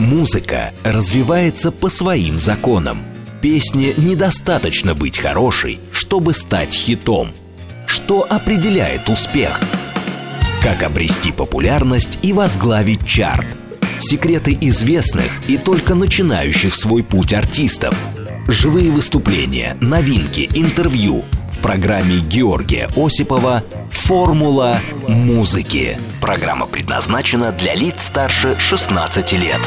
Музыка развивается по своим законам. Песне недостаточно быть хорошей, чтобы стать хитом. Что определяет успех? Как обрести популярность и возглавить чарт? Секреты известных и только начинающих свой путь артистов. Живые выступления, новинки, интервью – в программе Георгия Осипова «Формула музыки». Программа предназначена для лиц старше 16 лет.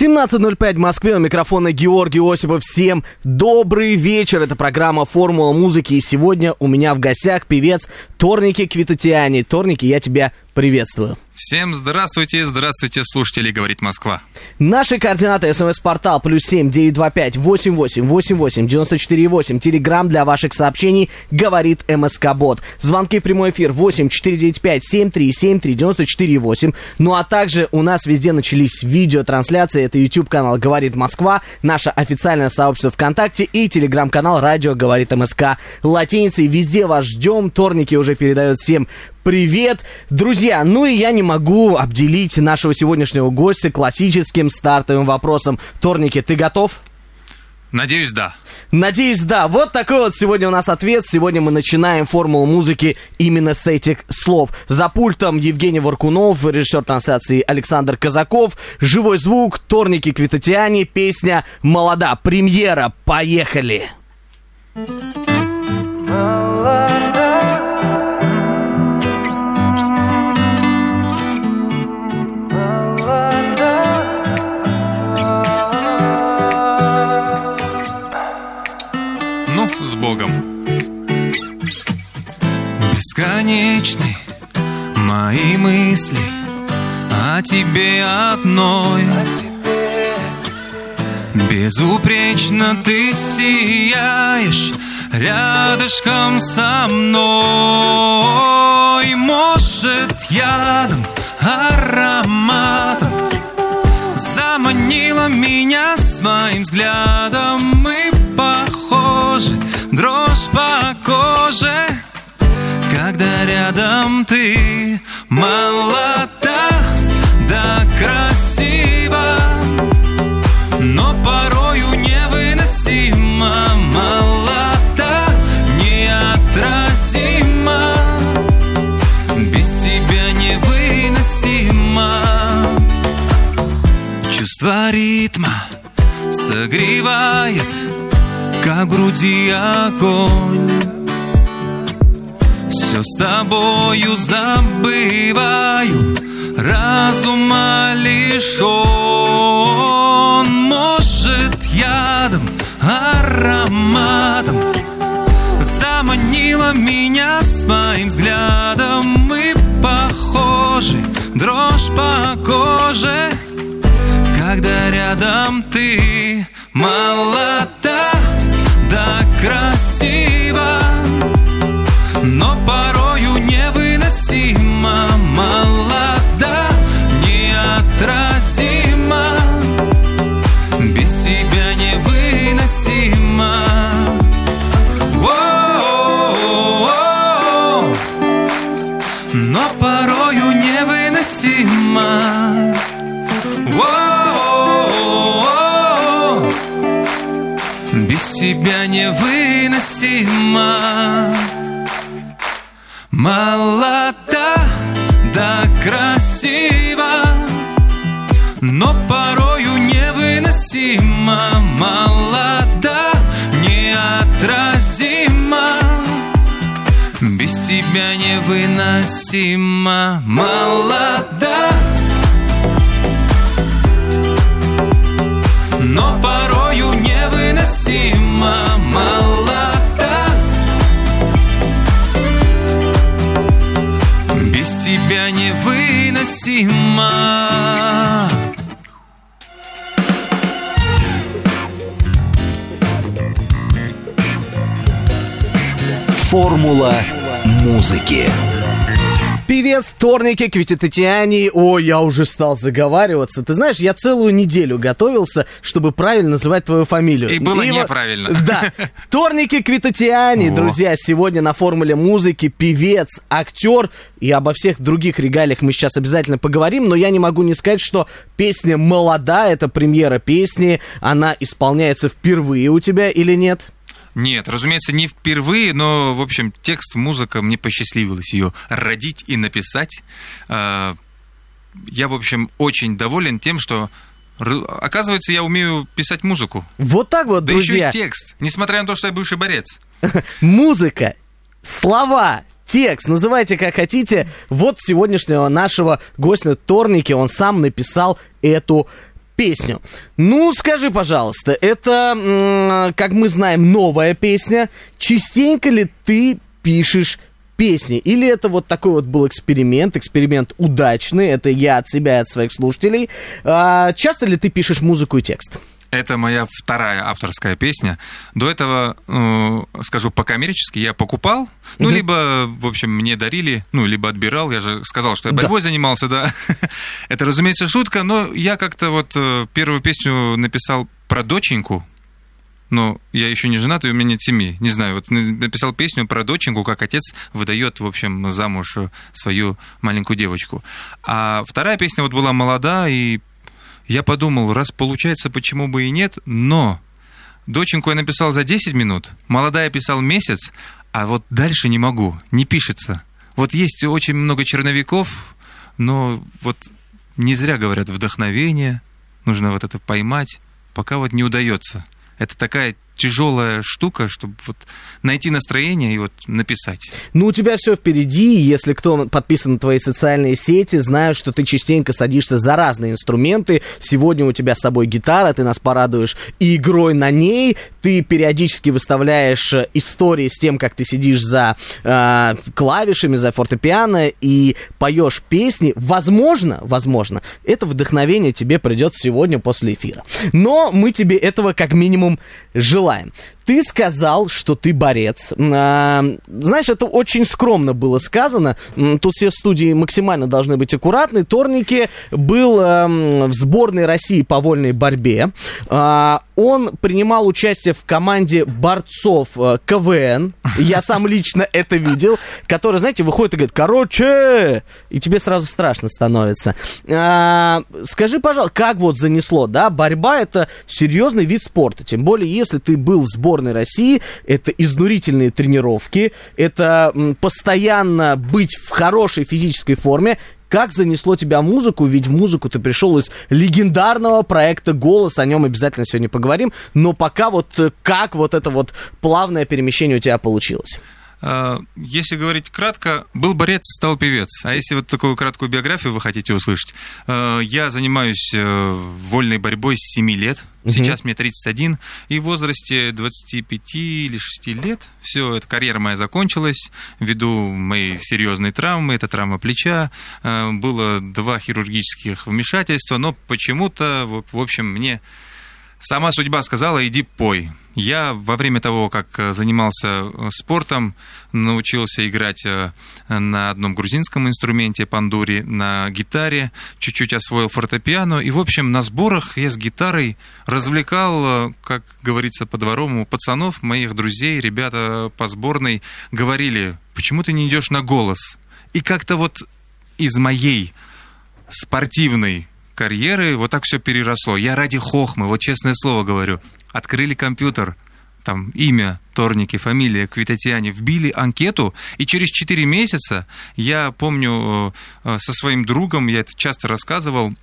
17.05 в Москве, у микрофона Георгий Осипов. Всем добрый вечер. Это программа «Формула музыки». И сегодня у меня в гостях певец Торники Квитатиани. Торники, я тебя приветствую. Всем здравствуйте, здравствуйте, слушатели, говорит Москва. Наши координаты. СМС-портал плюс семь девять два пять восемь восемь восемь восемь девяносто четыре восемь. Телеграмм для ваших сообщений говорит МСК Бот. Звонки в прямой эфир восемь четыре девять пять семь три семь три девяносто четыре восемь. Ну а также у нас везде начались видеотрансляции. Это YouTube канал Говорит Москва, наше официальное сообщество ВКонтакте и телеграм-канал Радио Говорит МСК латиницей. Везде вас ждем. Торники уже передают всем привет, друзья. Ну и я не могу обделить нашего сегодняшнего гостя классическим стартовым вопросом. Торники, ты готов? Надеюсь, да. Надеюсь, да. Вот такой вот сегодня у нас ответ. Сегодня мы начинаем формулу музыки именно с этих слов. За пультом Евгений Варкунов, режиссер трансляции Александр Казаков, живой звук, Торники Квитатиани, песня «Молода». Премьера. Поехали! Молода. Богом. Бесконечны мои мысли о тебе одной. Безупречно ты сияешь рядышком со мной. Может, ядом, ароматом заманила меня своим взглядом. Мы коже, когда рядом ты молода, да красива, но порою невыносимо молода, неотразима, без тебя невыносимо. Чувство ритма согревает как груди огонь. Все с тобою забываю, разума лишен. Может, ядом, ароматом Заманила меня своим взглядом. Мы похожи, дрожь по коже. Когда рядом ты молода так красиво, но порою невыносимо молода, неотразима, без тебя невыносимо. но порою невыносимо. тебя невыносимо Молода, да красиво Но порою невыносимо. Молода, неотразима Без тебя невыносимо. Молода, невыносимо Формула музыки Певец Торники Квититатиани. О, я уже стал заговариваться. Ты знаешь, я целую неделю готовился, чтобы правильно называть твою фамилию. И было И вот- неправильно. Да. Торники Квитатиани, Во. друзья, сегодня на формуле музыки певец, актер. И обо всех других регалиях мы сейчас обязательно поговорим, но я не могу не сказать, что песня молода, это премьера песни, она исполняется впервые у тебя или нет? Нет, разумеется, не впервые, но, в общем, текст, музыка, мне посчастливилось ее родить и написать. А, Я, в общем, очень доволен тем, что, оказывается, я умею писать музыку. Вот так вот, Да друзья. еще и текст, несмотря на то, что я бывший борец. Музыка, слова, текст, называйте как хотите. Вот сегодняшнего нашего гостя Торники, он сам написал эту песню. Ну, скажи, пожалуйста, это, как мы знаем, новая песня. Частенько ли ты пишешь песни? Или это вот такой вот был эксперимент, эксперимент удачный, это я от себя от своих слушателей. А, часто ли ты пишешь музыку и текст? Это моя вторая авторская песня. До этого, э, скажу по-коммерчески, я покупал, ну, Мгм. либо, в общем, мне дарили, ну, либо отбирал. Я же сказал, что я Да. борьбой занимался, да. Это, разумеется, шутка, но я как-то вот э, первую песню написал про доченьку, но я еще не женат, и у меня нет семьи. Не знаю, вот написал песню про доченьку, как отец выдает, в общем, замуж э, свою маленькую девочку. А вторая песня вот была молода, и я подумал, раз получается, почему бы и нет, но доченьку я написал за 10 минут, молодая писал месяц, а вот дальше не могу, не пишется. Вот есть очень много черновиков, но вот не зря говорят вдохновение, нужно вот это поймать, пока вот не удается. Это такая тяжелая штука, чтобы вот найти настроение и вот написать. Ну, у тебя все впереди, если кто подписан на твои социальные сети, знают, что ты частенько садишься за разные инструменты. Сегодня у тебя с собой гитара, ты нас порадуешь и игрой на ней. Ты периодически выставляешь э, истории с тем, как ты сидишь за э, клавишами, за фортепиано и поешь песни. Возможно, возможно, это вдохновение тебе придет сегодня после эфира. Но мы тебе этого как минимум желаем. Ты сказал, что ты борец. А, знаешь, это очень скромно было сказано. Тут все в студии максимально должны быть аккуратны. Торники был эм, в сборной России по вольной борьбе. А, Он принимал участие в команде борцов э, КВН. Я сам лично это видел. Который, знаете, выходит и говорит, короче, и тебе сразу страшно становится. А, Скажи, пожалуйста, как вот занесло, да? Борьба это серьезный вид спорта. Тем более, если ты был в сборной России, это изнурительные тренировки, это постоянно быть в хорошей физической форме. Как занесло тебя музыку? Ведь в музыку ты пришел из легендарного проекта «Голос», о нем обязательно сегодня поговорим. Но пока вот э, как вот это вот плавное перемещение у тебя получилось? А, Если говорить кратко, был борец, стал певец. А если вот такую краткую биографию вы хотите услышать, э, я занимаюсь э, вольной борьбой с 7 лет. Сейчас мне 31, и в возрасте 25 или 6 лет все, эта карьера моя закончилась ввиду моей серьезной травмы, это травма плеча, Э, было два хирургических вмешательства, но почему-то, в общем, мне Сама судьба сказала, иди пой. Я во время того, как э, занимался э, спортом, научился играть э, на одном грузинском инструменте, пандури, на гитаре, чуть-чуть освоил фортепиано. И, в общем, на сборах я с гитарой развлекал, как говорится по-дворовому, пацанов, моих друзей, ребята по сборной говорили, почему ты не идешь на голос? И как-то вот из моей спортивной карьеры вот так все переросло. Я ради хохмы, вот честное слово говорю, открыли компьютер, там имя, Торники, фамилия, Квитатьяне, вбили анкету, и через 4 месяца, я помню э, э, со своим другом, я это часто рассказывал,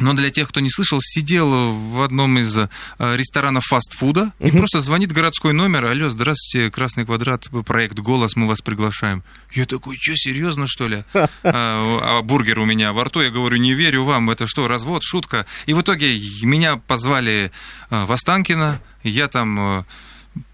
но для тех, кто не слышал, сидел в одном из э, ресторанов фастфуда и просто звонит городской номер. Алло, здравствуйте, Красный квадрат, проект «Голос», мы вас приглашаем. Я такой, что, серьезно, что ли? А, а бургер у меня во рту, я говорю, не верю вам, это что, развод, шутка? И в итоге меня позвали э, в Останкино, я там э,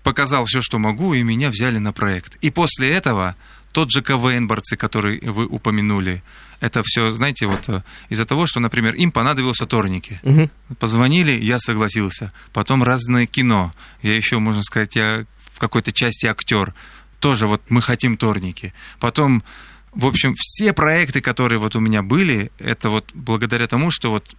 показал все, что могу, и меня взяли на проект. И после этого тот же КВН-борцы, который вы упомянули, это все, знаете, вот э, из-за того, что, например, им понадобился Торники. Мгм. Позвонили, я согласился. Потом разное кино. Я еще, можно сказать, я в какой-то части актер. Тоже вот мы хотим Торники. Потом в общем, все проекты, которые вот у меня были, это вот благодаря тому, что вот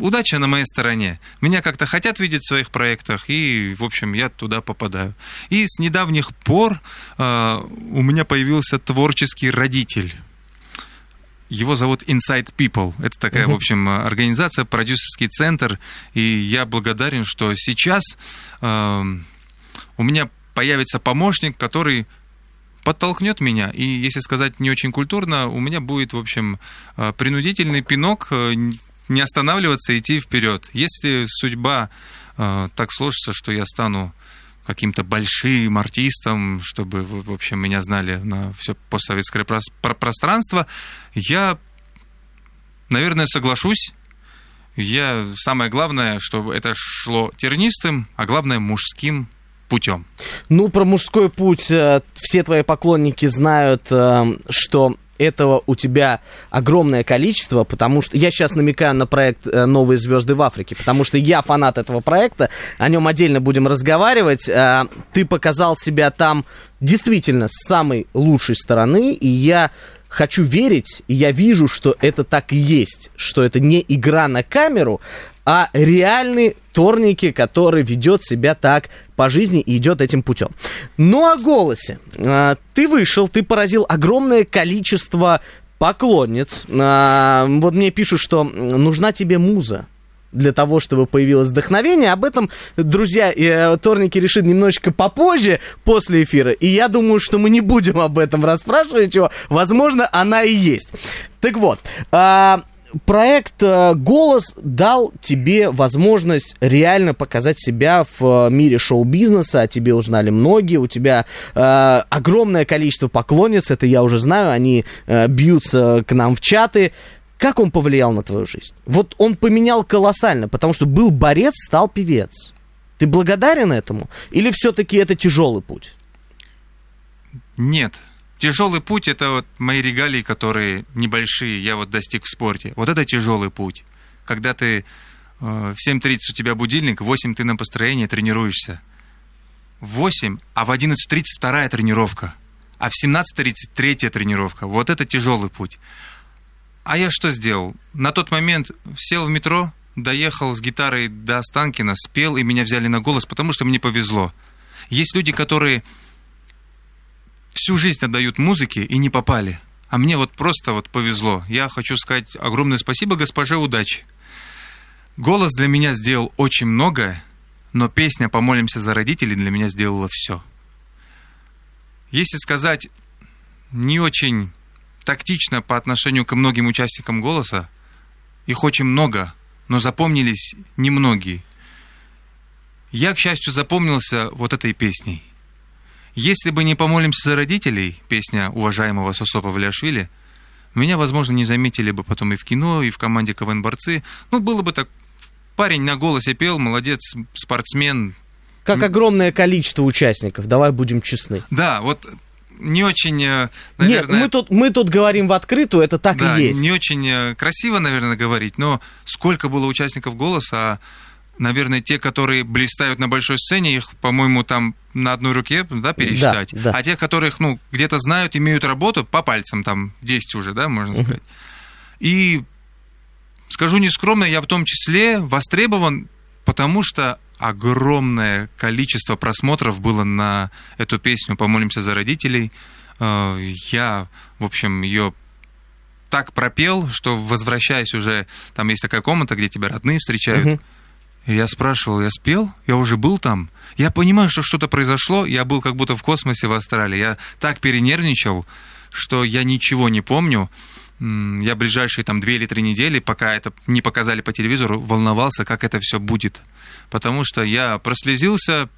удача на моей стороне. Меня как-то хотят видеть в своих проектах, и, в общем, я туда попадаю. И с недавних пор э, у меня появился творческий родитель. Его зовут Inside People. Это такая, uh-huh. в общем, организация, продюсерский центр. И я благодарен, что сейчас э, у меня появится помощник, который подтолкнет меня. И, если сказать не очень культурно, у меня будет, в общем, принудительный пинок э, не останавливаться, идти вперед. Если судьба э, так сложится, что я стану каким-то большим артистом, чтобы, в общем, меня знали на все постсоветское пространство, я, наверное, соглашусь. Я самое главное, чтобы это шло тернистым, а главное мужским путем. Ну, про мужской путь э, все твои поклонники знают, э, что этого у тебя огромное количество, потому что я сейчас намекаю на проект э, «Новые звезды в Африке», потому что я фанат этого проекта, о нем отдельно будем разговаривать. Э, ты показал себя там действительно с самой лучшей стороны, и я хочу верить, и я вижу, что это так и есть, что это не игра на камеру, а реальный Торники, который ведет себя так по жизни и идет этим путем. Ну о голосе. А, ты вышел, ты поразил огромное количество поклонниц. А, вот мне пишут, что нужна тебе муза для того, чтобы появилось вдохновение. Об этом, друзья, э, Торники решит немножечко попозже, после эфира. И я думаю, что мы не будем об этом расспрашивать его. Возможно, она и есть. Так вот, а, проект э, «Голос» дал тебе возможность реально показать себя в э, мире шоу-бизнеса, о тебе узнали многие, у тебя э, огромное количество поклонниц, это я уже знаю, они э, бьются к нам в чаты. Как он повлиял на твою жизнь? Вот он поменял колоссально, потому что был борец, стал певец. Ты благодарен этому? Или все-таки это тяжелый путь? Нет, Тяжелый путь это вот мои регалии, которые небольшие, я вот достиг в спорте. Вот это тяжелый путь. Когда ты э, в 7.30 у тебя будильник, в 8 ты на построении тренируешься. В 8, а в 11.30 вторая тренировка. А в 17.30 третья тренировка. Вот это тяжелый путь. А я что сделал? На тот момент сел в метро, доехал с гитарой до Останкина, спел, и меня взяли на голос, потому что мне повезло. Есть люди, которые всю жизнь отдают музыке и не попали. А мне вот просто вот повезло. Я хочу сказать огромное спасибо госпоже удачи. Голос для меня сделал очень многое, но песня «Помолимся за родителей» для меня сделала все. Если сказать не очень тактично по отношению к многим участникам голоса, их очень много, но запомнились немногие. Я, к счастью, запомнился вот этой песней. Если бы не «Помолимся за родителей», песня уважаемого Сосо Павлиашвили, меня, возможно, не заметили бы потом и в кино, и в команде КВН-борцы. Ну, было бы так, парень на голосе пел, молодец, спортсмен. Как огромное количество участников, давай будем честны. Да, вот не очень, э, наверное... Нет, мы тут, мы тут говорим в открытую, это так да, и есть. не очень э, красиво, наверное, говорить, но сколько было участников «Голоса», а наверное, те, которые блистают на большой сцене, их, по-моему, там на одной руке, да, пересчитать. Да, да. А тех, которых, ну, где-то знают, имеют работу, по пальцам там 10 уже, да, можно сказать. И скажу нескромно, я в том числе востребован, потому что огромное количество просмотров было на эту песню «Помолимся за родителей». Э, я, в общем, ее так пропел, что возвращаясь уже, там есть такая комната, где тебя родные встречают, uh-huh я спрашивал, я спел? Я уже был там? Я понимаю, что что-то произошло, я был как будто в космосе в Австралии. Я так перенервничал, что я ничего не помню. Я ближайшие там две или три недели, пока это не показали по телевизору, волновался, как это все будет. Потому что я прослезился,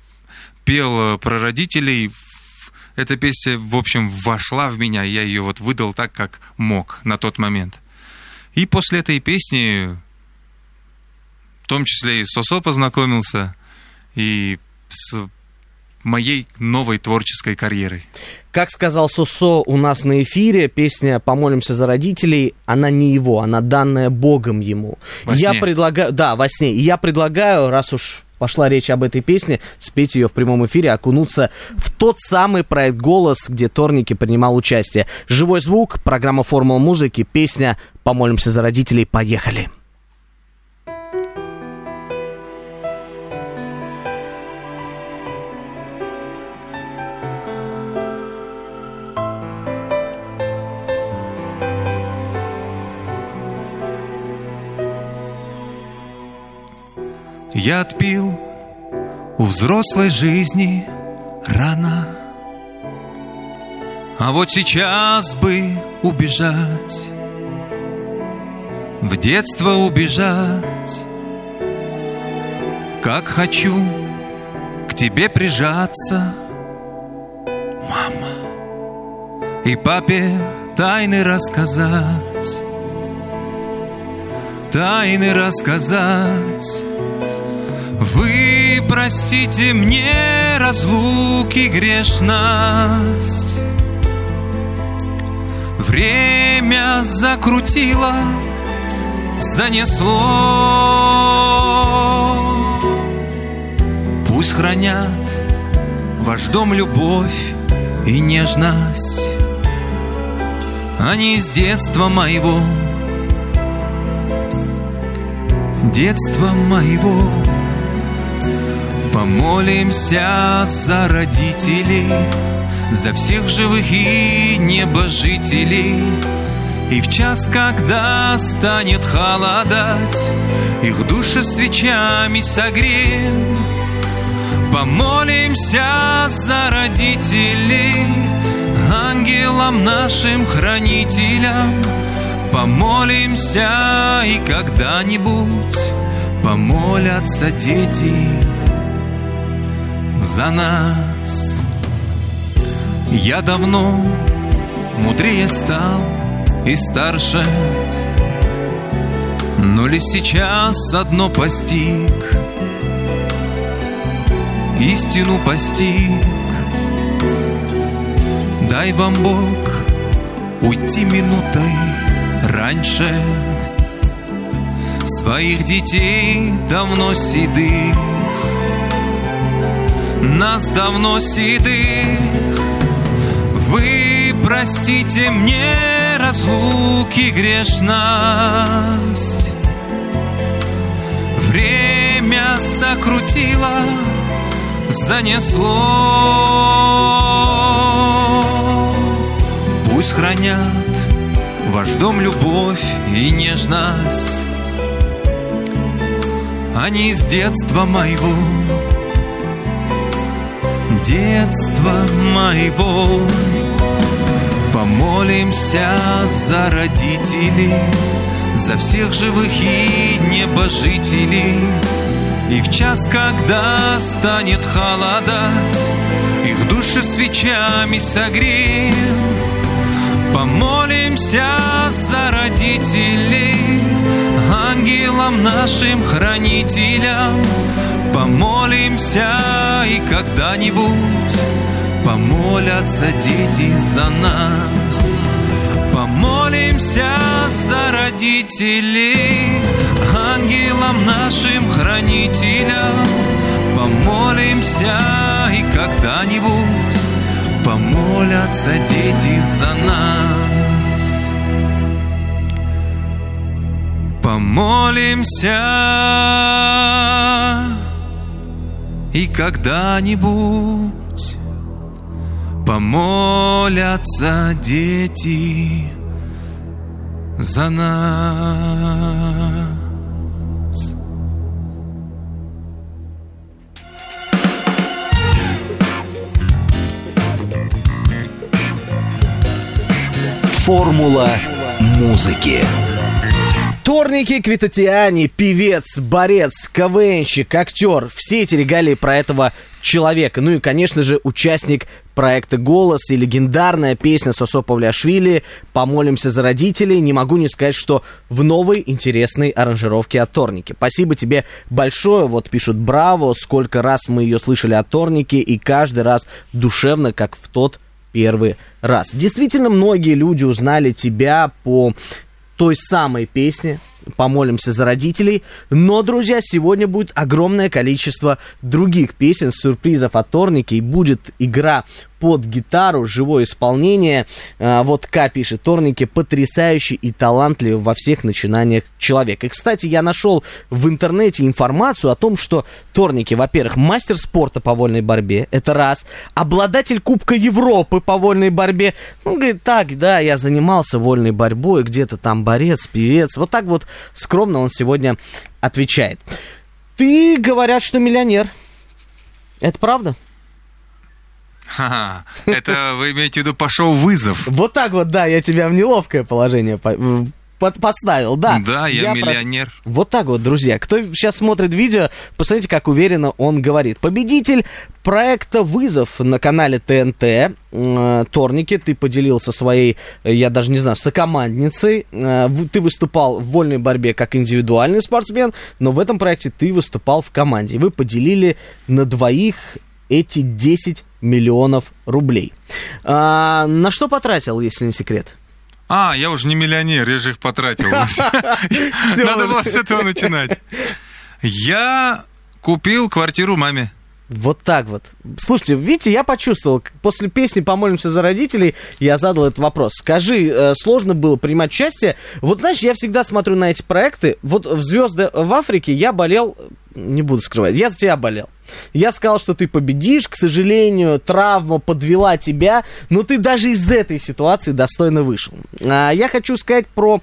пел э, про родителей, эта песня, в общем, вошла в меня, я ее вот выдал так, как мог на тот момент. И после этой песни том числе и с Сосо познакомился, и с моей новой творческой карьерой. Как сказал Сосо у нас на эфире, песня «Помолимся за родителей», она не его, она данная Богом ему. Во я сне. предлагаю, да, во сне. И я предлагаю, раз уж пошла речь об этой песне, спеть ее в прямом эфире, окунуться в тот самый проект «Голос», где Торники принимал участие. Живой звук, программа «Формула музыки», песня «Помолимся за родителей». Поехали! Я отпил у взрослой жизни рано. А вот сейчас бы убежать В детство убежать. Как хочу к тебе прижаться Мама И папе тайны рассказать Тайны рассказать вы простите мне разлуки грешность. Время закрутило, занесло Пусть хранят ваш дом любовь и нежность. Они из детства моего Детства моего Помолимся за родителей, за всех живых и небожителей. И в час, когда станет холодать, их души свечами согреем. Помолимся за родителей, ангелам нашим хранителям. Помолимся и когда-нибудь помолятся дети за нас. Я давно мудрее стал и старше, но ли сейчас одно постиг, истину постиг. Дай вам Бог уйти минутой раньше Своих детей давно седых нас давно седых. Вы простите мне разлуки грешность. Время сокрутило, занесло. Пусть хранят ваш дом любовь и нежность. Они с детства моего детства моего. Помолимся за родителей, за всех живых и небожителей. И в час, когда станет холодать, их души свечами согреем. Помолимся за родителей, ангелам нашим хранителям, Помолимся и когда-нибудь помолятся дети за нас. Помолимся за родителей, ангелам нашим хранителям. Помолимся и когда-нибудь помолятся дети за нас. Помолимся и когда-нибудь помолятся дети за нас. Формула музыки. Торники, Квитатиани, певец, борец, КВНщик, актер. Все эти регалии про этого человека. Ну и, конечно же, участник проекта «Голос» и легендарная песня Сосо Павлиашвили «Помолимся за родителей». Не могу не сказать, что в новой интересной аранжировке от Торники. Спасибо тебе большое. Вот пишут «Браво», сколько раз мы ее слышали от Торники, и каждый раз душевно, как в тот первый раз. Действительно, многие люди узнали тебя по той самой песне, помолимся за родителей. Но, друзья, сегодня будет огромное количество других песен, сюрпризов от Торники, и будет игра под гитару, живое исполнение. А, вот К пишет, Торники потрясающий и талантливый во всех начинаниях человек. И, кстати, я нашел в интернете информацию о том, что Торники, во-первых, мастер спорта по вольной борьбе, это раз, обладатель Кубка Европы по вольной борьбе. Он говорит, так, да, я занимался вольной борьбой, где-то там борец, певец. Вот так вот скромно он сегодня отвечает. Ты, говорят, что миллионер. Это правда? Ха-ха. Это вы имеете в виду пошел вызов? Вот так вот, да, я тебя в неловкое положение под, поставил, да. Да, я, я миллионер. Про... Вот так вот, друзья. Кто сейчас смотрит видео, посмотрите, как уверенно он говорит. Победитель проекта «Вызов» на канале ТНТ. Э, Торники, ты поделился своей, я даже не знаю, сокомандницей. Э, ты выступал в вольной борьбе как индивидуальный спортсмен, но в этом проекте ты выступал в команде. Вы поделили на двоих эти 10 миллионов рублей. А, на что потратил, если не секрет? А, я уже не миллионер, я же их потратил. Надо было с этого начинать. Я купил квартиру маме. Вот так вот. Слушайте, видите, я почувствовал, после песни «Помолимся за родителей» я задал этот вопрос. Скажи, э, сложно было принимать участие? Вот знаешь, я всегда смотрю на эти проекты. Вот в «Звезды в Африке» я болел, не буду скрывать, я за тебя болел. Я сказал, что ты победишь, к сожалению, травма подвела тебя, но ты даже из этой ситуации достойно вышел. А я хочу сказать про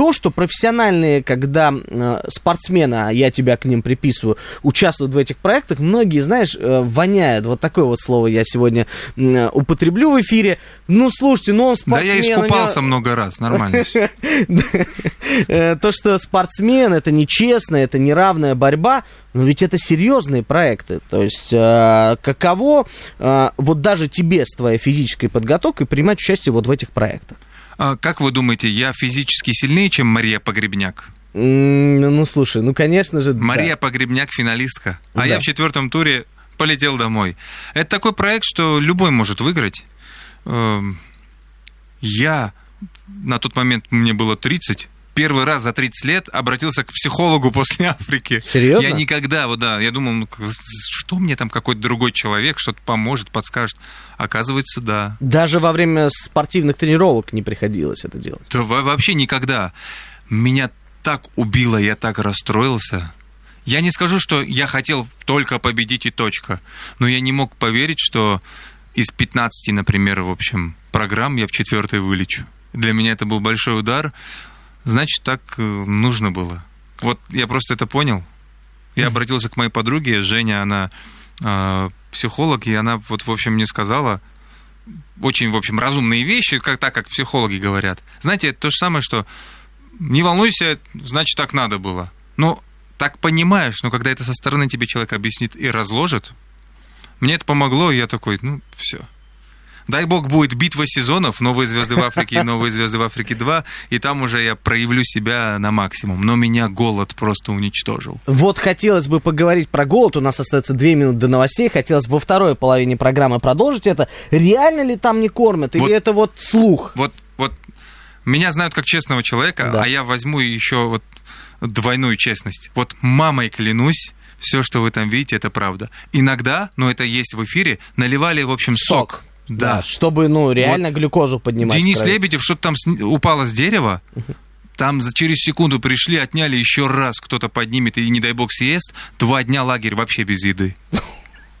то, что профессиональные, когда э, спортсмены, а я тебя к ним приписываю, участвуют в этих проектах, многие, знаешь, э, воняют. Вот такое вот слово я сегодня э, употреблю в эфире. Ну, слушайте, ну он спортсмен. Да я искупался него... много раз, нормально. Э, то, что спортсмен, это нечестно, это неравная борьба, но ведь это серьезные проекты. То есть, э, каково э, вот даже тебе с твоей физической подготовкой принимать участие вот в этих проектах? А как вы думаете, я физически сильнее, чем Мария Погребняк? Ну, слушай, ну, конечно же, Мария да. Погребняк финалистка, а да. я в четвертом туре полетел домой. Это такой проект, что любой может выиграть. Эм, я на тот момент мне было 30, первый раз за 30 лет обратился к психологу после Африки. Серьезно? Я никогда, вот да, я думал, ну, что мне там какой-то другой человек что-то поможет, подскажет. Оказывается, да. Даже во время спортивных тренировок не приходилось это делать? Да вообще никогда. Меня так убило, я так расстроился. Я не скажу, что я хотел только победить и точка, но я не мог поверить, что из 15, например, в общем, программ я в четвертой вылечу. Для меня это был большой удар значит, так э, нужно было. Вот я просто это понял. Я обратился к моей подруге, Женя, она э, психолог, и она вот, в общем, мне сказала очень, в общем, разумные вещи, как, так, как психологи говорят. Знаете, это то же самое, что не волнуйся, значит, так надо было. Ну, так понимаешь, но когда это со стороны тебе человек объяснит и разложит, мне это помогло, и я такой, ну, все. Дай бог будет битва сезонов, новые звезды в Африке и новые звезды в Африке 2, и там уже я проявлю себя на максимум. Но меня голод просто уничтожил. Вот хотелось бы поговорить про голод. У нас остается две минуты до новостей. Хотелось бы во второй половине программы продолжить это. Реально ли там не кормят? Или вот, это вот слух? Вот, вот меня знают как честного человека, да. а я возьму еще вот двойную честность. Вот мамой клянусь, все, что вы там видите, это правда. Иногда, но это есть в эфире, наливали, в общем, сок. сок да. да. Чтобы, ну, реально вот глюкозу поднимать. Денис Лебедев что-то там упало с дерева, там через секунду пришли, отняли еще раз, кто-то поднимет и, не дай бог, съест. Два дня лагерь вообще без еды.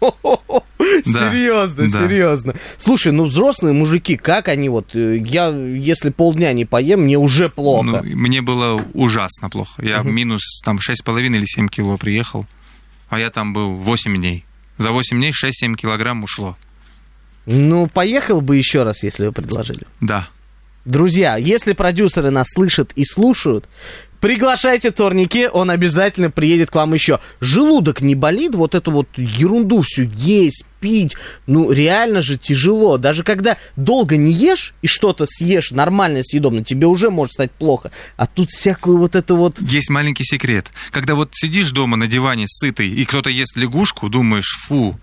Серьезно, серьезно. Слушай, ну взрослые мужики, как они вот, э, я если полдня не поем, мне уже плохо. Ну, мне было ужасно плохо. Я минус там 6,5 или 7 кило приехал, а я там был 8 дней. За 8 дней 6-7 килограмм ушло. Ну, поехал бы еще раз, если вы предложили. Да. Друзья, если продюсеры нас слышат и слушают, приглашайте Торнике, он обязательно приедет к вам еще. Желудок не болит, вот эту вот ерунду всю есть, пить, ну реально же тяжело. Даже когда долго не ешь и что-то съешь нормально, съедобно, тебе уже может стать плохо. А тут всякую вот это вот... Есть маленький секрет. Когда вот сидишь дома на диване сытый, и кто-то ест лягушку, думаешь, фу,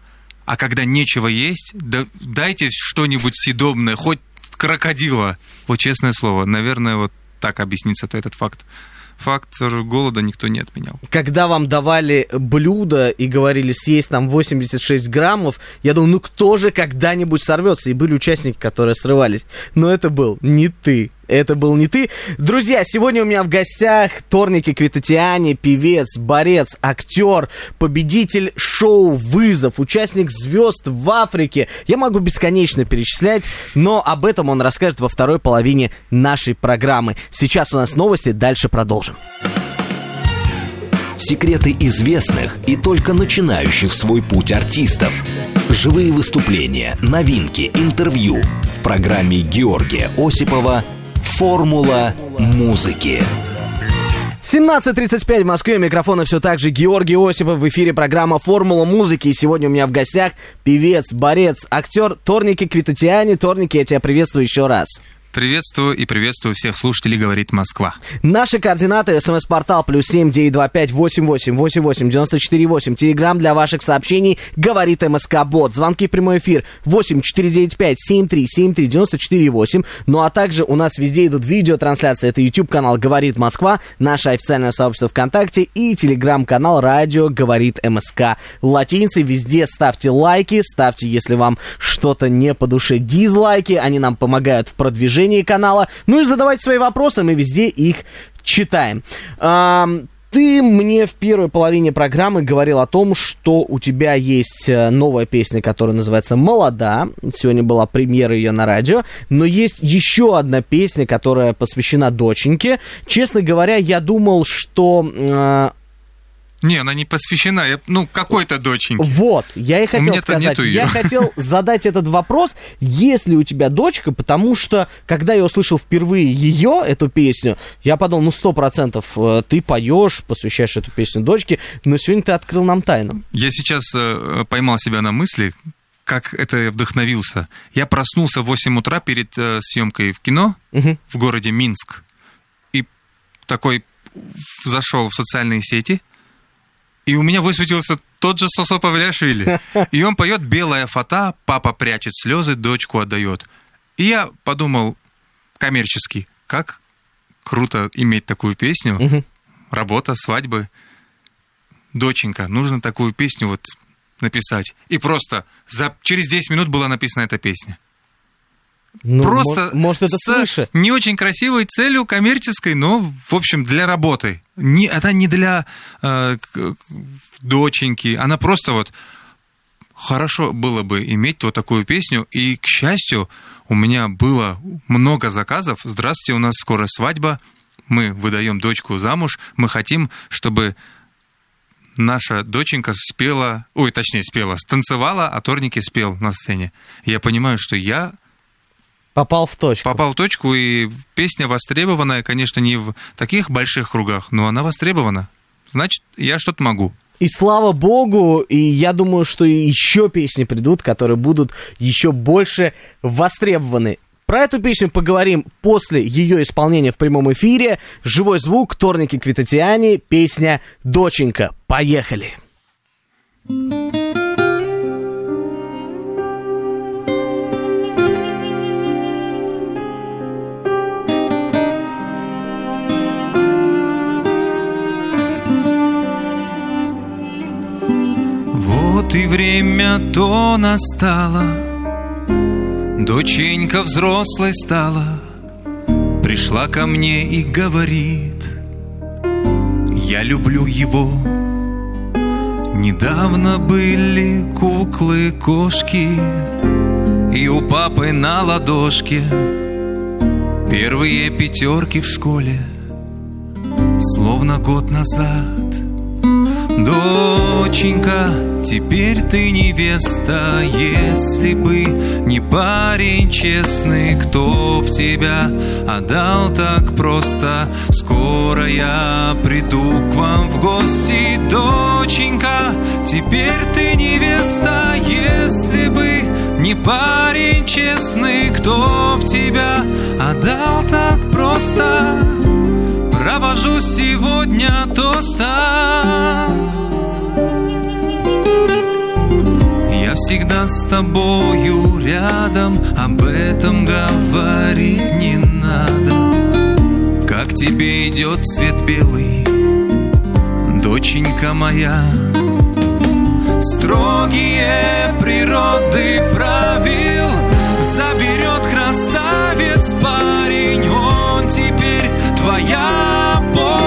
а когда нечего есть, да, дайте что-нибудь съедобное, хоть крокодила. Вот честное слово, наверное, вот так объяснится то этот факт фактор голода никто не отменял. Когда вам давали блюдо и говорили съесть там 86 граммов, я думал, ну кто же когда-нибудь сорвется? И были участники, которые срывались. Но это был не ты. Это был не ты. Друзья, сегодня у меня в гостях Торники Квитатиани, певец, борец, актер, победитель шоу «Вызов», участник «Звезд в Африке». Я могу бесконечно перечислять, но об этом он расскажет во второй половине нашей программы. Сейчас у нас новости, дальше продолжим. Секреты известных и только начинающих свой путь артистов. Живые выступления, новинки, интервью в программе Георгия Осипова «Формула музыки». 17.35 в Москве. Микрофона все так же Георгий Осипов. В эфире программа «Формула музыки». И сегодня у меня в гостях певец, борец, актер Торники Квитатиани. Торники, я тебя приветствую еще раз. Приветствую и приветствую всех слушателей «Говорит Москва». Наши координаты. СМС-портал плюс семь девять два пять восемь восемь восемь восемь девяносто четыре восемь. Телеграмм для ваших сообщений «Говорит МСК Бот». Звонки в прямой эфир восемь четыре девять пять семь три семь три девяносто четыре восемь. Ну а также у нас везде идут видеотрансляции. Это YouTube канал «Говорит Москва», наше официальное сообщество ВКонтакте и телеграм-канал «Радио Говорит МСК». Латиницы везде ставьте лайки, ставьте, если вам что-то не по душе, дизлайки. Они нам помогают в продвижении канала. Ну и задавайте свои вопросы, мы везде их читаем. Ты мне в первой половине программы говорил о том, что у тебя есть э, новая песня, которая называется «Молода». Сегодня была премьера ее на радио. Но есть еще одна песня, которая посвящена доченьке. Честно говоря, я думал, что э, не, она не посвящена, я, ну, какой-то доченьке. Вот, я и хотел сказать. Я хотел задать этот вопрос, есть ли у тебя дочка, потому что, когда я услышал впервые ее, эту песню, я подумал, ну, сто процентов э, ты поешь, посвящаешь эту песню дочке, но сегодня ты открыл нам тайну. Я сейчас э, поймал себя на мысли, как это вдохновился. Я проснулся в 8 утра перед э, съемкой в кино угу. в городе Минск. И такой зашел в социальные сети, и у меня высветился тот же Сосо Павлиашвили. И он поет «Белая фата», папа прячет слезы, дочку отдает. И я подумал коммерчески, как круто иметь такую песню. Работа, свадьбы. Доченька, нужно такую песню вот написать. И просто за, через 10 минут была написана эта песня. Ну, Просто может, это с свыше. не очень красивой целью коммерческой, но, в общем, для работы. Не, это не для э, доченьки, она просто вот хорошо было бы иметь вот такую песню. И, к счастью, у меня было много заказов. Здравствуйте, у нас скоро свадьба, мы выдаем дочку замуж, мы хотим, чтобы наша доченька спела, ой, точнее, спела, станцевала, а Торники спел на сцене. Я понимаю, что я Попал в точку. Попал в точку, и песня востребованная, конечно, не в таких больших кругах, но она востребована. Значит, я что-то могу. И слава богу, и я думаю, что еще песни придут, которые будут еще больше востребованы. Про эту песню поговорим после ее исполнения в прямом эфире. Живой звук, Торники Квитатиани, песня «Доченька». Поехали! Поехали! Время то настало, Доченька взрослой стала, Пришла ко мне и говорит, Я люблю его. Недавно были куклы-кошки, И у папы на ладошке Первые пятерки в школе, Словно год назад. Доченька, теперь ты невеста, если бы не парень честный, кто б тебя отдал так просто. Скоро я приду к вам в гости, доченька, теперь ты невеста, если бы не парень честный, кто б тебя отдал так просто провожу сегодня тоста. Всегда с тобою рядом, об этом говорить не надо. Как тебе идет цвет белый, доченька моя? Строгие природы правил Заберет красавец парень Он теперь твоя опора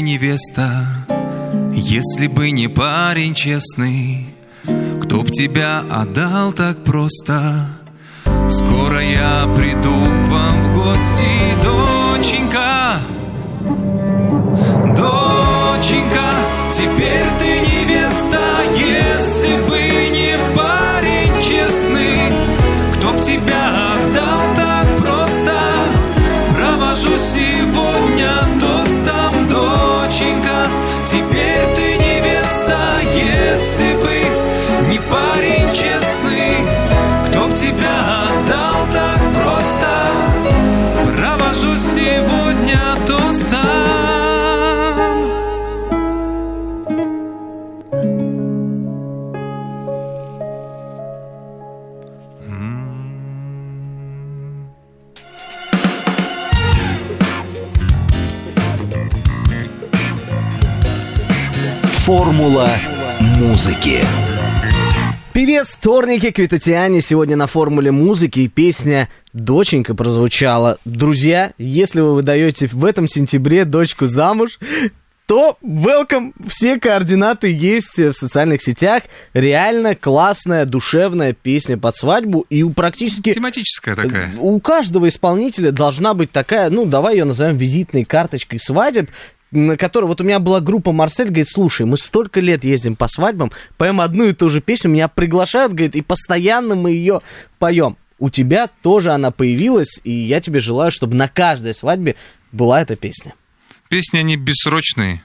невеста, если бы не парень честный, кто б тебя отдал так просто? Скоро я приду к вам в гости, доченька. Доченька, теперь ты Формула музыки. Певец Торники Квитатиани сегодня на формуле музыки и песня «Доченька» прозвучала. Друзья, если вы выдаете в этом сентябре дочку замуж, то welcome, все координаты есть в социальных сетях. Реально классная, душевная песня под свадьбу. И у практически... Тематическая такая. У каждого исполнителя должна быть такая, ну, давай ее назовем визитной карточкой свадеб, на которой, вот у меня была группа Марсель, говорит, слушай, мы столько лет ездим по свадьбам, поем одну и ту же песню, меня приглашают, говорит, и постоянно мы ее поем. У тебя тоже она появилась, и я тебе желаю, чтобы на каждой свадьбе была эта песня. Песни, они бессрочные.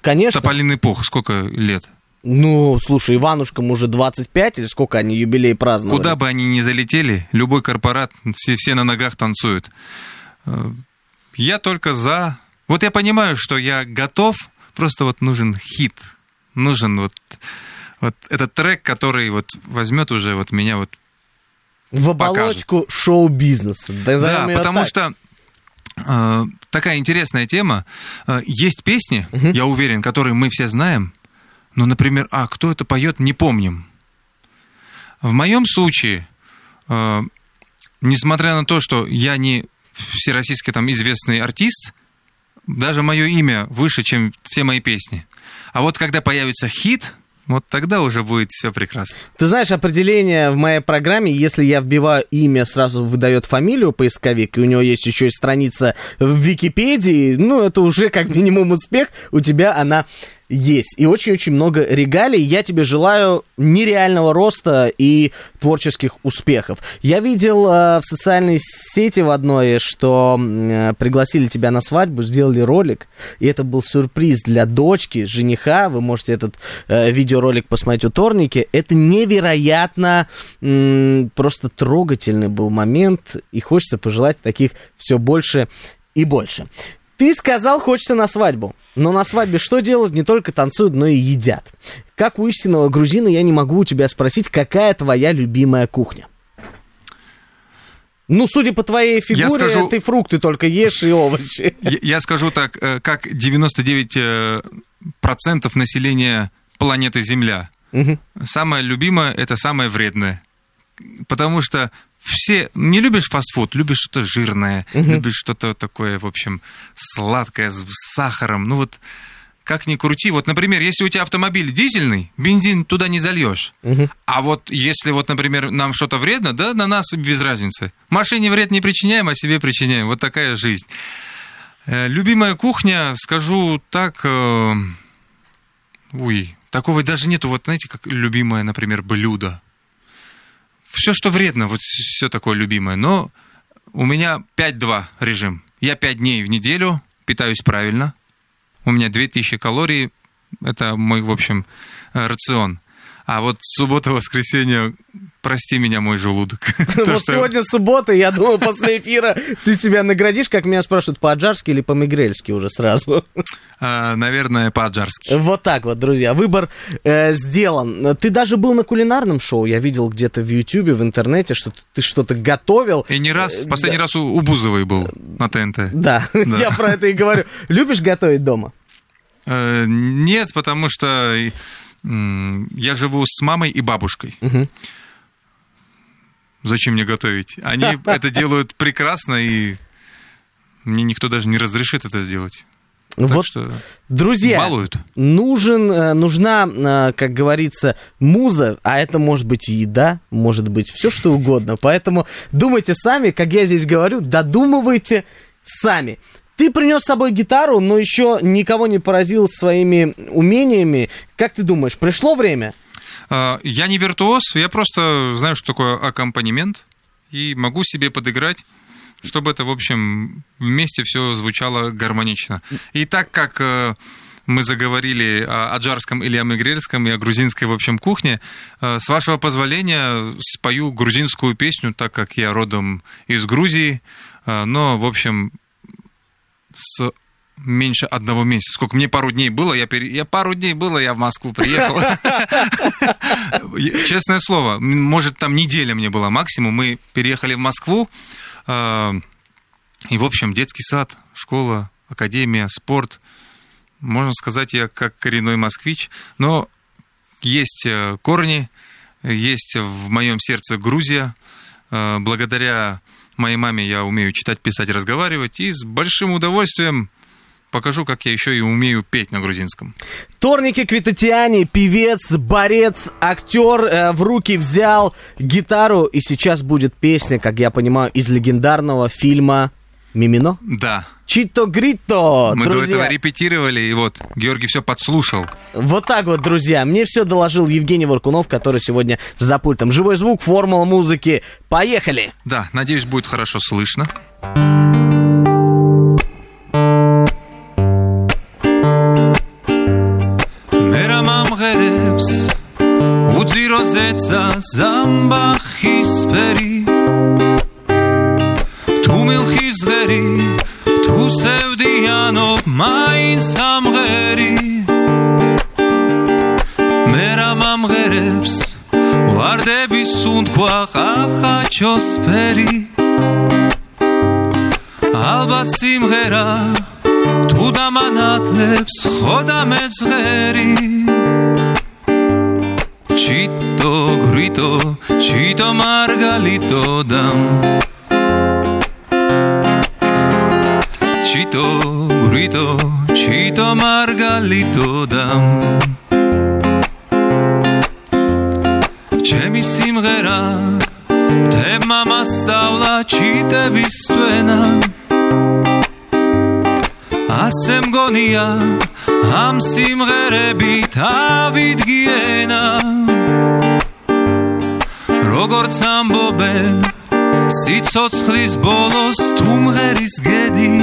Конечно. Тополиный пух, сколько лет? Ну, слушай, Иванушкам уже 25, или сколько они юбилей праздновали? Куда бы они ни залетели, любой корпорат, все, все на ногах танцуют. Э, Я только за. Вот я понимаю, что я готов, просто вот нужен хит, нужен вот, вот этот трек, который вот возьмет уже вот меня вот В оболочку шоу-бизнеса. Да, её потому так. что э, такая интересная тема. Э, есть песни, я уверен, которые мы все знаем, но, например, а кто это поет, не помним. В моем случае, э, несмотря на то, что я не всероссийский там известный артист, даже мое имя выше, чем все мои песни. А вот когда появится хит, вот тогда уже будет все прекрасно. Ты знаешь, определение в моей программе, если я вбиваю имя, сразу выдает фамилию поисковик, и у него есть еще и страница в Википедии, ну, это уже как минимум успех, у тебя она есть. И очень-очень много регалий. Я тебе желаю нереального роста и творческих успехов. Я видел э, в социальной сети в одной, что э, пригласили тебя на свадьбу, сделали ролик, и это был сюрприз для дочки, жениха. Вы можете этот э, видеоролик посмотреть у Торники. Это невероятно м, просто трогательный был момент, и хочется пожелать таких все больше и больше. Ты сказал, хочется на свадьбу. Но на свадьбе что делают? Не только танцуют, но и едят. Как у истинного грузина я не могу у тебя спросить, какая твоя любимая кухня? Ну, судя по твоей фигуре, скажу- ты фрукты только ешь и овощи. Я, я скажу так, э, как 99% э, населения планеты Земля. Мгм. Самое любимое – это самое вредное. Потому что все... Не любишь фастфуд, любишь что-то жирное, любишь что-то такое, в общем, сладкое, с сахаром. Ну вот, как ни крути. Вот, например, если у тебя автомобиль дизельный, бензин туда не зальешь. А вот если вот, например, нам что-то вредно, да, на нас без разницы. Машине вред не причиняем, а себе причиняем. Вот такая жизнь. Э, Любимая кухня, скажу так... э, Ой, такого даже нету, вот знаете, как любимое, например, блюдо. Все, что вредно, вот все такое любимое. Но у меня 5-2 режим. Я 5 дней в неделю питаюсь правильно. У меня 2000 калорий. Это мой, в общем, э, рацион. А вот суббота, воскресенье, прости меня, мой желудок. Вот сегодня суббота, я думаю, после эфира ты себя наградишь, как меня спрашивают, по-аджарски или по-мигрельски уже сразу? А, наверное, по-аджарски. Вот так вот, друзья, выбор э, сделан. Ты даже был на кулинарном шоу, я видел где-то в Ютьюбе, в интернете, что ты что-то готовил. И не раз, э, последний раз у, Бузовой был на ТНТ. Да, да, я про это и говорю. Любишь готовить дома? Э, нет, потому что я живу с мамой и бабушкой. Угу. Зачем мне готовить? Они это делают прекрасно, и мне никто даже не разрешит это сделать. Так вот, что друзья, балуют. нужен, э, нужна, э, как говорится, муза, а это может быть и еда, может быть все что угодно. Поэтому думайте сами, как я здесь говорю, додумывайте сами. Ты принес с собой гитару, но еще никого не поразил своими умениями. Как ты думаешь, пришло время? А, я не виртуоз, я просто знаю, что такое аккомпанемент, и могу себе подыграть чтобы это, в общем, вместе все звучало гармонично. И так как э, мы заговорили о аджарском или о мигрельском и о грузинской, в общем, кухне, э, с вашего позволения спою грузинскую песню, так как я родом из Грузии, э, но, в общем, с меньше одного месяца. Сколько мне пару дней было, я, пере... я пару дней было, я в Москву приехал. Честное слово, может, там неделя мне была максимум. Мы переехали в Москву, а, и, в общем, детский сад, школа, академия, спорт. Можно сказать, я как коренной москвич, но есть э, корни, есть в моем сердце Грузия. Э, благодаря моей маме я умею читать, писать, разговаривать, и с большим удовольствием покажу, как я еще и умею петь на грузинском. Торники Квитатиани, певец, борец, актер э, в руки взял гитару, и сейчас будет песня, как я понимаю, из легендарного фильма «Мимино»? Да. Чито Грито. Мы друзья. до этого репетировали, и вот Георгий все подслушал. Вот так вот, друзья. Мне все доложил Евгений Воркунов, который сегодня за пультом. Живой звук, формула музыки. Поехали! Да, надеюсь, будет хорошо слышно. זמבח הספרי, תומל חזרי უსევდიანო მაინც ამღერი. მე რა მამღერებს? ვარდები სუნთქვა ყახაჩოსფერი ალბათ სიმღერა თუ დამანათლებს ხო და მეძღერი ჩიტო გრიტო ჩიტო მარგალიტოდამ Chito grito, chito margalito dam. ჩემი სიმღერა თემა მასავლა ჩიტების თვენა. ასე მგონია ამ სიმღერებით ავიდგიენა როგორც ამბობენ სიცოცხლის ბოლოს თუმღერის გედი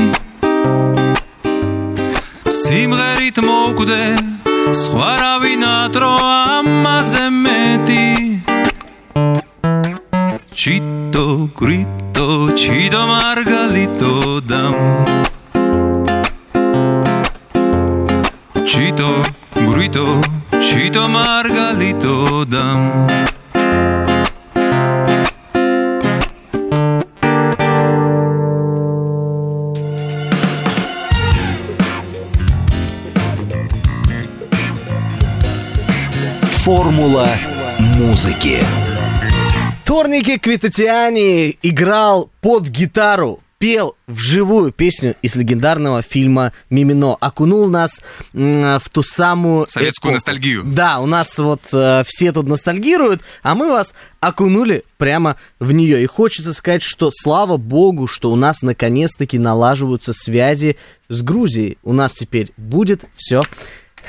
სიმღერით მოკვდე სხვა რავინატრო ამაზე მეტი. ჩიტო გრიტო ჩიტო მარგალიტო დამ. ჩიტო გრიტო ჩიტო მარგალიტო დამ Формула музыки. Торники Квитатиани играл под гитару пел вживую песню из легендарного фильма «Мимино», окунул нас в ту самую... Советскую эпоху. ностальгию. Да, у нас вот э, все тут ностальгируют, а мы вас окунули прямо в нее. И хочется сказать, что слава богу, что у нас наконец-таки налаживаются связи с Грузией. У нас теперь будет все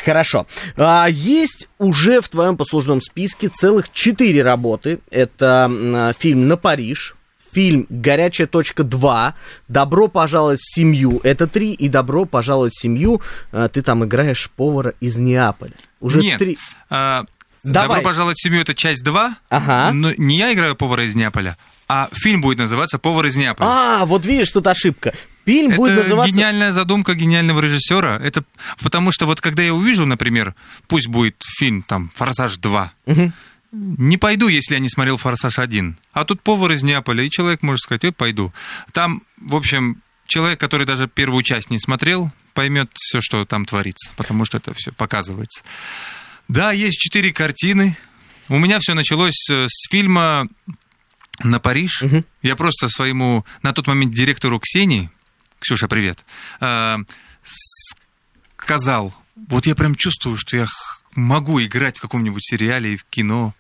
Хорошо. А, есть уже в твоем послужном списке целых четыре работы. Это а, фильм «На Париж», фильм «Горячая точка 2», «Добро пожаловать в семью» — это три, и «Добро пожаловать в семью» а, ты там играешь повара из Неаполя. Уже Нет, три. А, Давай. «Добро пожаловать в семью» — это часть 2, ага. но не я играю повара из Неаполя, а фильм будет называться «Повар из Неаполя». А, вот видишь, тут ошибка. Фильм это будет называться... гениальная задумка гениального режиссера. Это потому что вот когда я увижу, например, пусть будет фильм там «Форсаж 2», угу. не пойду, если я не смотрел «Форсаж 1». А тут повар из Неаполя, и человек может сказать, ой, пойду. Там, в общем, человек, который даже первую часть не смотрел, поймет все, что там творится, потому что это все показывается. Да, есть четыре картины. У меня все началось э, с фильма на Париж. Угу. Я просто своему на тот момент директору Ксении Ксюша, привет, а, сказал, вот я прям чувствую, что я могу играть в каком-нибудь сериале и в кино.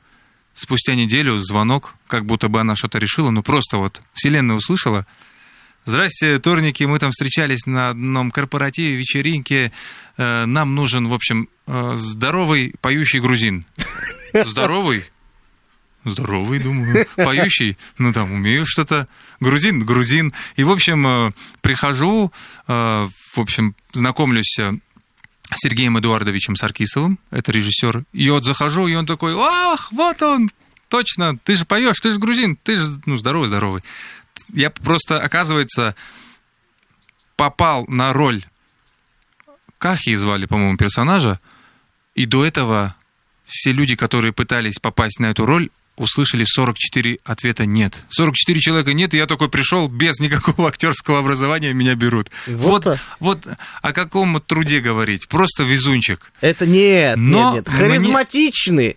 Спустя неделю звонок, как будто бы она что-то решила, ну просто вот вселенная услышала. Здрасте, турники, мы там встречались на одном корпоративе, вечеринке. Э, нам нужен, в общем, э, здоровый поющий грузин. Здоровый? Здоровый, думаю. Поющий, ну там, умею что-то. Грузин, грузин. И, в общем, э, прихожу, э, в общем, знакомлюсь с Сергеем Эдуардовичем Саркисовым, это режиссер. И вот захожу, и он такой, ах, вот он, точно, ты же поешь, ты же грузин, ты же, ну, здоровый, здоровый. Я просто, оказывается, попал на роль Кахи звали, по-моему, персонажа, и до этого все люди, которые пытались попасть на эту роль, услышали 44 ответа «нет». 44 человека «нет», и я такой пришел без никакого актерского образования, меня берут. Вот, вот, вот о каком труде говорить? Просто везунчик. Это нет, Но нет, нет. Харизматичный.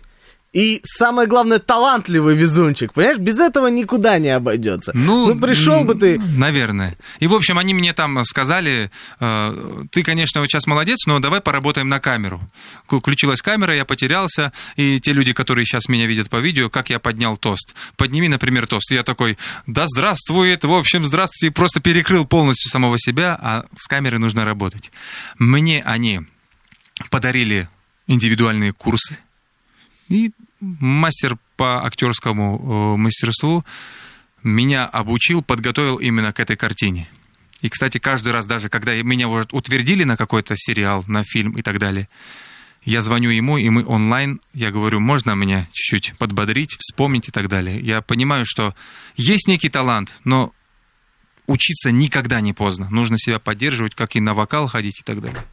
И самое главное, талантливый везунчик. Понимаешь, без этого никуда не обойдется. Ну, ну пришел бы ты. Наверное. И, в общем, они мне там сказали: э, ты, конечно, вот сейчас молодец, но давай поработаем на камеру. Включилась камера, я потерялся. И те люди, которые сейчас меня видят по видео, как я поднял тост. Подними, например, тост. И я такой: да здравствует, в общем, здравствуйте. Просто перекрыл полностью самого себя, а с камерой нужно работать. Мне они подарили индивидуальные курсы и мастер по актерскому э, мастерству меня обучил, подготовил именно к этой картине. И, кстати, каждый раз, даже когда меня уже утвердили на какой-то сериал, на фильм и так далее, я звоню ему, и мы онлайн, я говорю, можно меня чуть-чуть подбодрить, вспомнить и так далее. Я понимаю, что есть некий талант, но учиться никогда не поздно. Нужно себя поддерживать, как и на вокал ходить и так далее.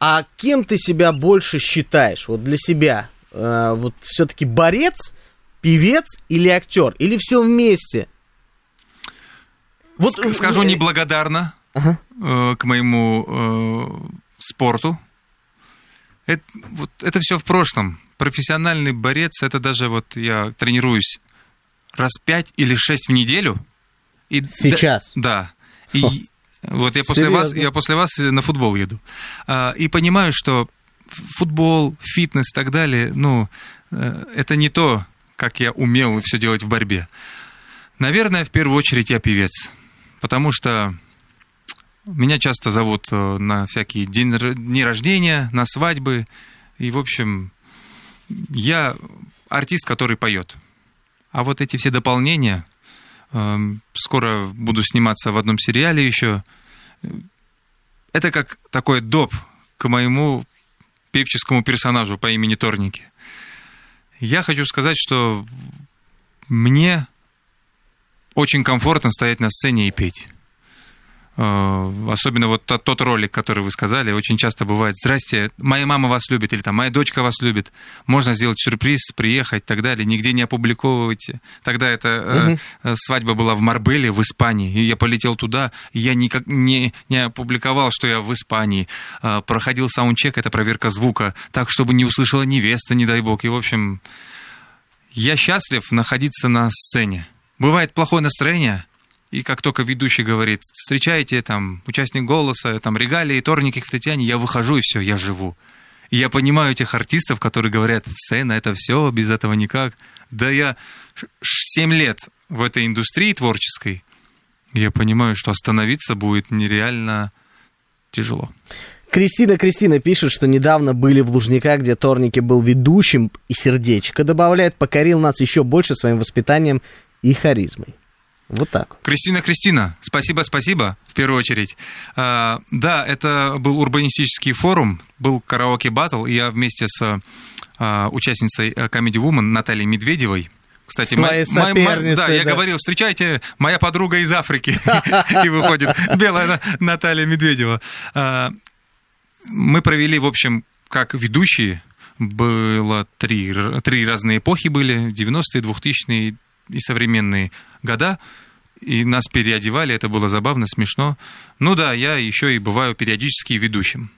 А кем ты себя больше считаешь, вот для себя? Э, вот все-таки борец, певец или актер? Или все вместе? Вот, Скажу неблагодарно ага. э, к моему э, спорту. Это, вот, это все в прошлом. Профессиональный борец, это даже вот я тренируюсь раз пять или шесть в неделю. И Сейчас? Да. да. И О, вот я после, вас, я после вас на футбол еду. А, и понимаю, что футбол, фитнес и так далее, ну, э, это не то, как я умел все делать в борьбе. Наверное, в первую очередь я певец, потому что меня часто зовут э, на всякие дни рождения, на свадьбы, и, в общем, я артист, который поет. А вот эти все дополнения, эм, скоро буду сниматься в одном сериале еще, это как такой доп к моему певческому персонажу по имени Торники. Я хочу сказать, что мне очень комфортно стоять на сцене и петь. Э, особенно вот тот, тот ролик, который вы сказали, очень часто бывает, здрасте, моя мама вас любит, или там, моя дочка вас любит, можно сделать сюрприз, приехать и так далее, нигде не опубликовывайте. Тогда эта угу. свадьба была в Марбеле, в Испании, и я полетел туда, и я никак не, не опубликовал, что я в Испании. Э, проходил саундчек, это проверка звука, так, чтобы не услышала невеста, не дай бог. И, в общем, я счастлив находиться на сцене. Бывает плохое настроение, и как только ведущий говорит, встречайте там участник голоса, там регалии, торники в Татьяне, я выхожу и все, я живу. И я понимаю этих артистов, которые говорят, сцена, это все, без этого никак. Да я 7 лет в этой индустрии творческой, я понимаю, что остановиться будет нереально тяжело. Кристина Кристина пишет, что недавно были в Лужниках, где Торники был ведущим, и сердечко добавляет, покорил нас еще больше своим воспитанием и харизмой. Вот так. Кристина Кристина, спасибо, спасибо, в первую очередь. А, да, это был урбанистический форум, был караоке батл, и я вместе с а, участницей э, Comedy Woman Натальей Медведевой кстати, моя, моя, да, я говорил, встречайте, моя подруга из Африки. И выходит белая Наталья Медведева. А, мы провели, в общем, как ведущие, было три, три разные эпохи были, 90-е, 2000-е и современные года, и нас переодевали, это было забавно, смешно. Ну да, я еще и бываю периодически ведущим.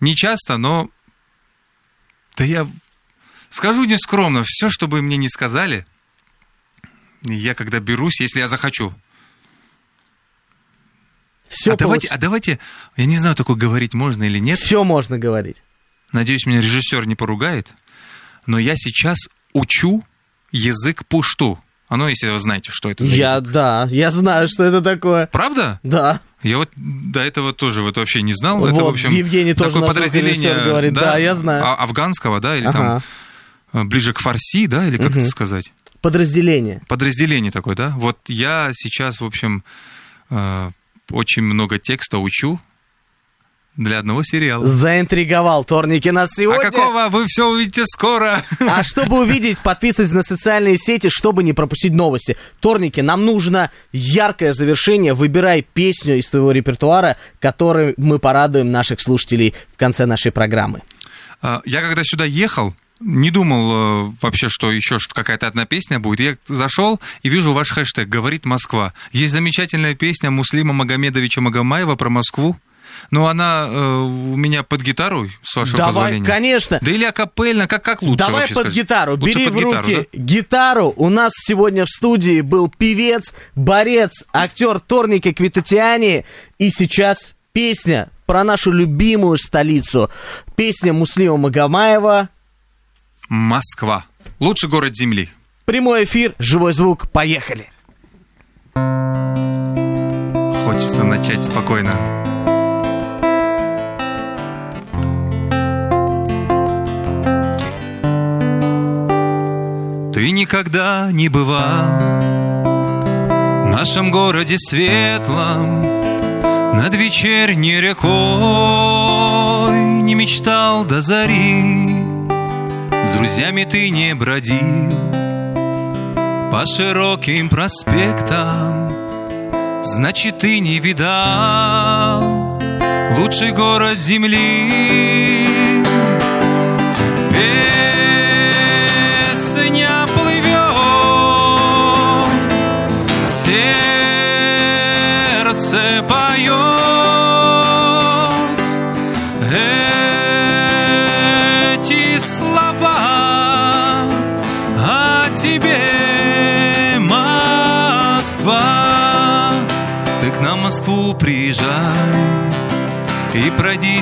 Не часто, но... Да я скажу нескромно, все, что бы мне не сказали, я когда берусь, если я захочу. Все а, давайте, а давайте, я не знаю, такое говорить можно или нет. Все можно говорить. Надеюсь, меня режиссер не поругает. Но я сейчас учу язык пушту. Ну, если вы знаете, что это за я, язык. Да, я знаю, что это такое. Правда? Да. Я вот до этого тоже вот вообще не знал. Вот, это, в общем, Евгений такое тоже подразделение говорит, да, да, я знаю. А, афганского, да, или ага. там ближе к фарси, да, или как угу. это сказать? Подразделение. Подразделение такое, да? Вот я сейчас, в общем, э, очень много текста учу для одного сериала. Заинтриговал Торники нас сегодня. А какого вы все увидите скоро? А чтобы увидеть, подписывайтесь на социальные сети, чтобы не пропустить новости. Торники, нам нужно яркое завершение. Выбирай песню из твоего репертуара, которой мы порадуем наших слушателей в конце нашей программы. А, я когда сюда ехал, не думал э, вообще, что еще какая-то одна песня будет. Я зашел и вижу ваш хэштег «Говорит Москва». Есть замечательная песня Муслима Магомедовича Магомаева про Москву. Ну, она э, у меня под гитару, с вашего Давай, позволения. конечно. Да или акапельно, как, как лучше Давай вообще, под скажите? гитару, Лучше бери под в гитару, руки да? гитару. У нас сегодня в студии был певец, борец, актер Торники Квитатиани. И сейчас песня про нашу любимую столицу. Песня Муслима Магомаева Москва. Лучший город Земли. Прямой эфир, живой звук, поехали. Хочется начать спокойно. Никогда не бывал. В нашем городе светлом Над вечерней рекой Не мечтал до зари. С друзьями ты не бродил По широким проспектам. Значит, ты не видал Лучший город земли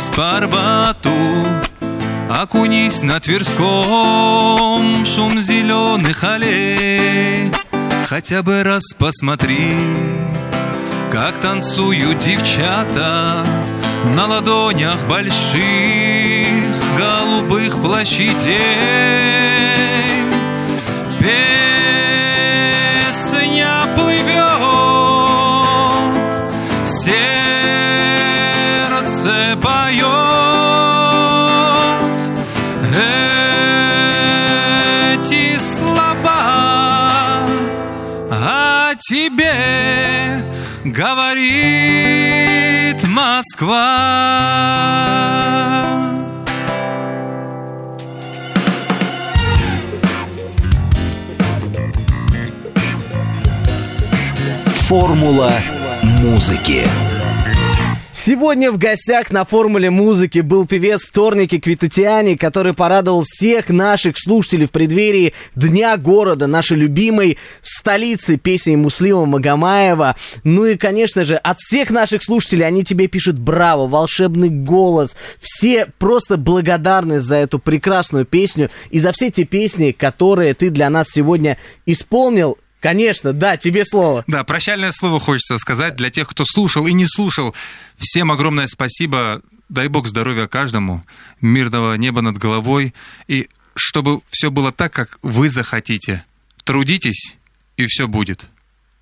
пройдись по Арбату, Окунись на Тверском шум зеленых аллей. Хотя бы раз посмотри, как танцуют девчата На ладонях больших голубых площадей. Говорит Москва. Формула музыки. Сегодня в гостях на формуле музыки был певец Торники Квитатиани, который порадовал всех наших слушателей в преддверии Дня города, нашей любимой столицы песней Муслима Магомаева. Ну и, конечно же, от всех наших слушателей они тебе пишут «Браво!», «Волшебный голос». Все просто благодарны за эту прекрасную песню и за все те песни, которые ты для нас сегодня исполнил. Конечно, да, тебе слово. Да, прощальное слово хочется сказать для тех, кто слушал и не слушал. Всем огромное спасибо дай бог здоровья каждому, мирного неба над головой, и чтобы все было так, как вы захотите. Трудитесь, и все будет.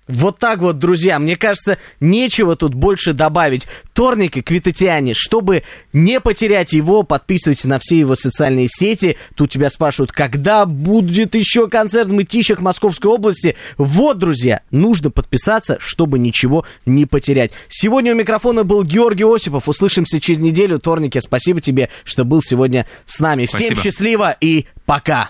Вот так вот, друзья, мне кажется, нечего тут больше добавить. Торник и Квитатиане, чтобы не потерять его, подписывайтесь на все его социальные сети. Тут тебя спрашивают, когда будет еще концерт Мытищах Московской области. Вот, друзья, нужно подписаться, чтобы ничего не потерять. Сегодня у микрофона был Георгий Осипов. Услышимся через неделю. Торнике, спасибо тебе, что был сегодня с нами. Всем Спасибо. счастливо и пока.